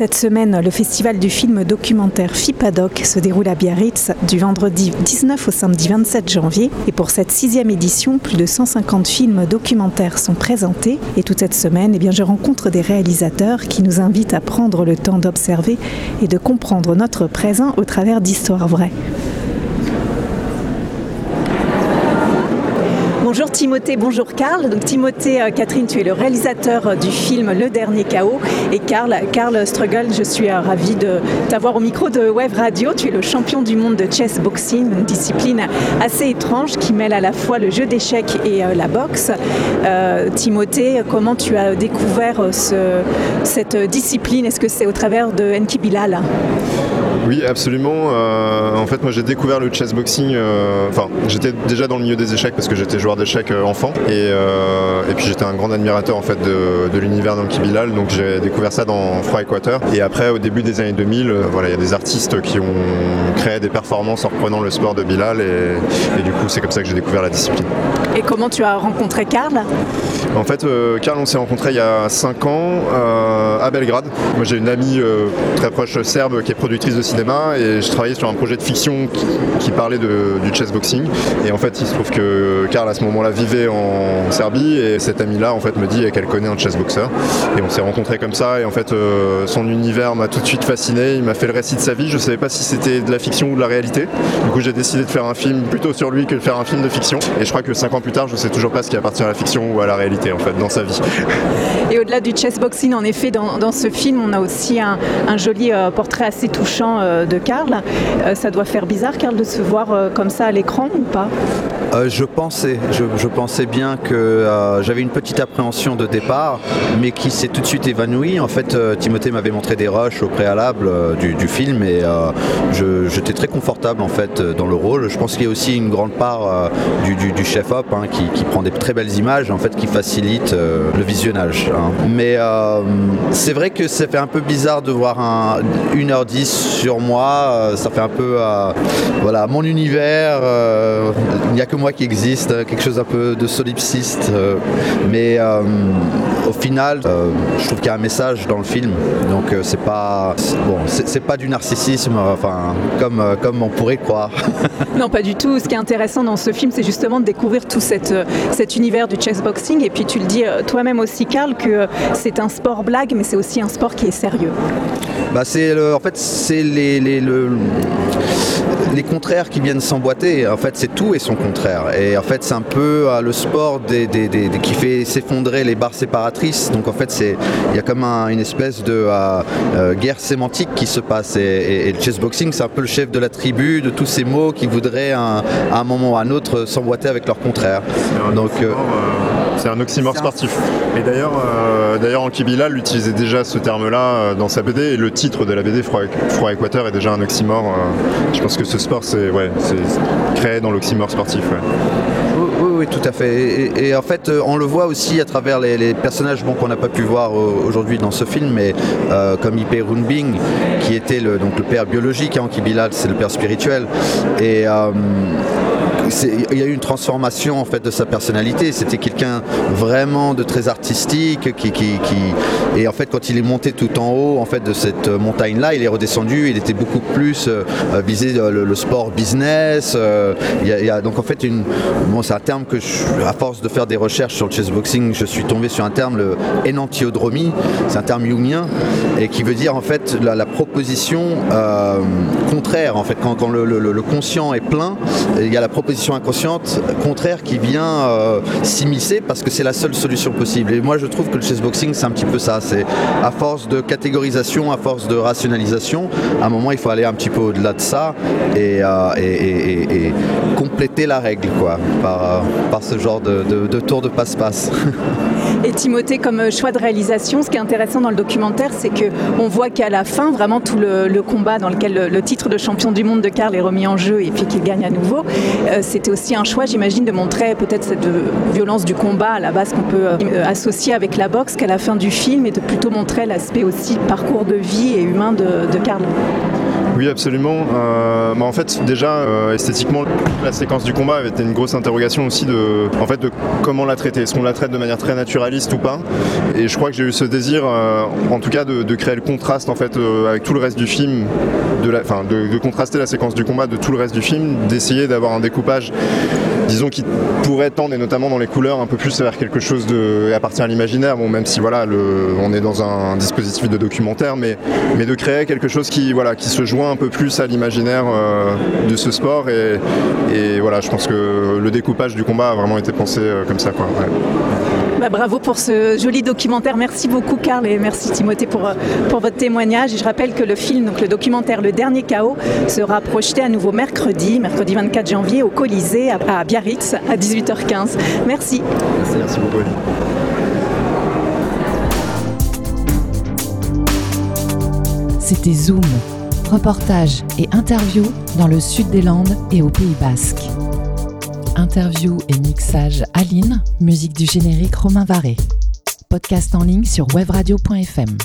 Cette semaine, le festival du film documentaire FIPADOC se déroule à Biarritz du vendredi 19 au samedi 27 janvier. Et pour cette sixième édition, plus de 150 films documentaires sont présentés. Et toute cette semaine, eh je rencontre des réalisateurs qui nous invitent à prendre le temps d'observer et de comprendre notre présent au travers d'histoires vraies. Bonjour Timothée, bonjour Karl. Donc Timothée, euh, Catherine, tu es le réalisateur euh, du film Le Dernier Chaos. Et Karl, Karl Struggle, je suis euh, ravie de t'avoir au micro de Web Radio. Tu es le champion du monde de chess boxing, une discipline assez étrange qui mêle à la fois le jeu d'échecs et la boxe. Timothée, comment tu as découvert ce, cette discipline? Est-ce que c'est au travers de Enki Bilal oui, absolument. Euh, en fait, moi, j'ai découvert le chessboxing. Euh, enfin, j'étais déjà dans le milieu des échecs parce que j'étais joueur d'échecs euh, enfant, et, et, puis j'étais un grand admirateur en fait de, de l'univers d'Anki Bilal. Donc, j'ai découvert ça dans Froid Équateur. Et après, au début des années 2000, voilà, il y a des artistes qui ont créé des performances en reprenant le sport de Bilal, et, et du coup, c'est comme ça que j'ai découvert la discipline. Et comment tu as rencontré Karl? En fait, Karl, on s'est rencontré il y a 5 ans à Belgrade. Moi, j'ai une amie très proche serbe qui est productrice de cinéma et je travaillais sur un projet de fiction qui, parlait du chessboxing. Et en fait, il se trouve que Karl à ce moment-là vivait en Serbie et cette amie-là en fait me dit qu'elle connaît un chessboxer. Et on s'est rencontrés comme ça et en fait euh, son univers m'a tout de suite fasciné. Il m'a fait le récit de sa vie. Je savais pas si c'était de la fiction ou de la réalité. Du coup, j'ai décidé de faire un film plutôt sur lui que de faire un film de fiction. Et je crois que cinq ans plus tard, je sais toujours pas ce qui appartient à la fiction ou à la réalité en fait dans sa vie. Et au-delà du chessboxing, en effet, dans, ce film, on a aussi un, un joli euh, portrait assez touchant euh, de Karl. Euh, ça doit faire bizarre, Karl, de se voir euh, comme ça à l'écran ou pas? Euh, je pensais, je, pensais bien que euh, j'avais une petite appréhension de départ, mais qui s'est tout de suite évanouie. En fait, euh, Timothée m'avait montré des rushs au préalable du, film et j'étais très confortable en fait dans le rôle. Je pense qu'il y a aussi une grande part du, chef-op hein, qui, prend des très belles images, en fait, qui facilite le visionnage. Hein. Mais c'est vrai que ça fait un peu bizarre de voir un, 1h10 sur moi. ça fait un peu, voilà, mon univers. Que moi qui existe, quelque chose un peu de solipsiste. Euh, mais euh, au final, euh, je trouve qu'il y a un message dans le film. Donc euh, c'est pas bon, c'est pas du narcissisme, enfin comme comme on pourrait croire. non, pas du tout. Ce qui est intéressant dans ce film, c'est justement de découvrir tout cette, cet univers du chessboxing. Et puis tu le dis toi-même aussi, Karl, que c'est un sport blague, mais c'est aussi un sport qui est sérieux. Bah c'est en fait c'est les, les le les contraires qui viennent s'emboîter. En fait, c'est tout et son contraire. Et en fait, c'est un peu euh, le sport des, des, des, des, qui fait s'effondrer les barres séparatrices. Donc en fait, il y a comme un, une espèce de euh, euh, guerre sémantique qui se passe. Et, et, et le chessboxing, c'est un peu le chef de la tribu de tous ces mots qui voudraient un, à un moment ou à un autre s'emboîter avec leur contraire. Donc c'est un oxymore sportif. Et d'ailleurs, euh, d'ailleurs, Anki Bilal utilisait déjà ce terme-là dans sa BD et le titre de la BD Froid, Froid Équateur est déjà un oxymore. Euh, je pense que ce sport, c'est ouais, créé dans l'oxymore sportif. Ouais. Oui, oui, tout à fait. Et, et, en fait, on le voit aussi à travers les, les personnages bon, qu'on n'a pas pu voir aujourd'hui dans ce film, mais euh, comme Ipé Runbing, qui était le, donc, le père biologique, hein, Anki Bilal, c'est le père spirituel. Et. Euh, il y a eu une transformation en fait de sa personnalité. C'était quelqu'un vraiment de très artistique qui, qui, et en fait quand il est monté tout en haut en fait de cette montagne là il est redescendu. Il était beaucoup plus euh, visé le, sport business euh, il, y a, donc en fait une bon c'est un terme que à force de faire des recherches sur le chessboxing je suis tombé sur un terme le énantiodromie. C'est un terme jungien et qui veut dire en fait la, proposition euh, contraire en fait. Quand, quand le, le, le conscient est plein il y a la proposition inconsciente contraire qui vient euh, s'immiscer parce que c'est la seule solution possible. Et moi je trouve que le chessboxing c'est un petit peu ça. C'est à force de catégorisation à force de rationalisation à un moment il faut aller un petit peu au-delà de ça et, euh, et, et, et compléter la règle quoi par, euh, par ce genre de, de, de tour de passe-passe. Et Timothée, comme choix de réalisation, ce qui est intéressant dans le documentaire, c'est qu'on voit qu'à la fin, vraiment tout le, combat dans lequel le, titre de champion du monde de Karl est remis en jeu et puis qu'il gagne à nouveau, euh, c'était aussi un choix, j'imagine, de montrer peut-être cette violence du combat à la base qu'on peut associer avec la boxe qu'à la fin du film et de plutôt montrer l'aspect aussi parcours de vie et humain de, de Karl. Oui, absolument. Euh, bah, en fait, déjà, euh, esthétiquement, la séquence du combat avait été une grosse interrogation aussi de, en fait, de comment la traiter. Est-ce qu'on la traite de manière très naturaliste ou pas? Et je crois que j'ai eu ce désir, euh, en tout cas, de, créer le contraste en fait avec tout le reste du film, de, la, de, de contraster la séquence du combat de tout le reste du film, d'essayer d'avoir un découpage disons qui pourrait tendre, et notamment dans les couleurs, un peu plus vers quelque chose de appartient à l'imaginaire, bon, même si voilà, on est dans un dispositif de documentaire, mais, de créer quelque chose qui, se joint un peu plus à l'imaginaire euh, de ce sport. Et, voilà, je pense que le découpage du combat a vraiment été pensé euh, comme ça. Bah, bravo pour ce joli documentaire. Merci beaucoup, Karl, et merci, Timothée, pour, euh, pour votre témoignage. Et je rappelle que le film, donc le documentaire Le Dernier Chaos, sera projeté à nouveau mercredi, mercredi 24 janvier, au Colisée, à Biarritz, à 18h15. Merci. Merci, merci beaucoup. C'était Zoom, reportage et interview dans le sud des Landes et au Pays Basque. Interview et mixage Aline, musique du générique Romain Varé. Podcast en ligne sur webradio.fm.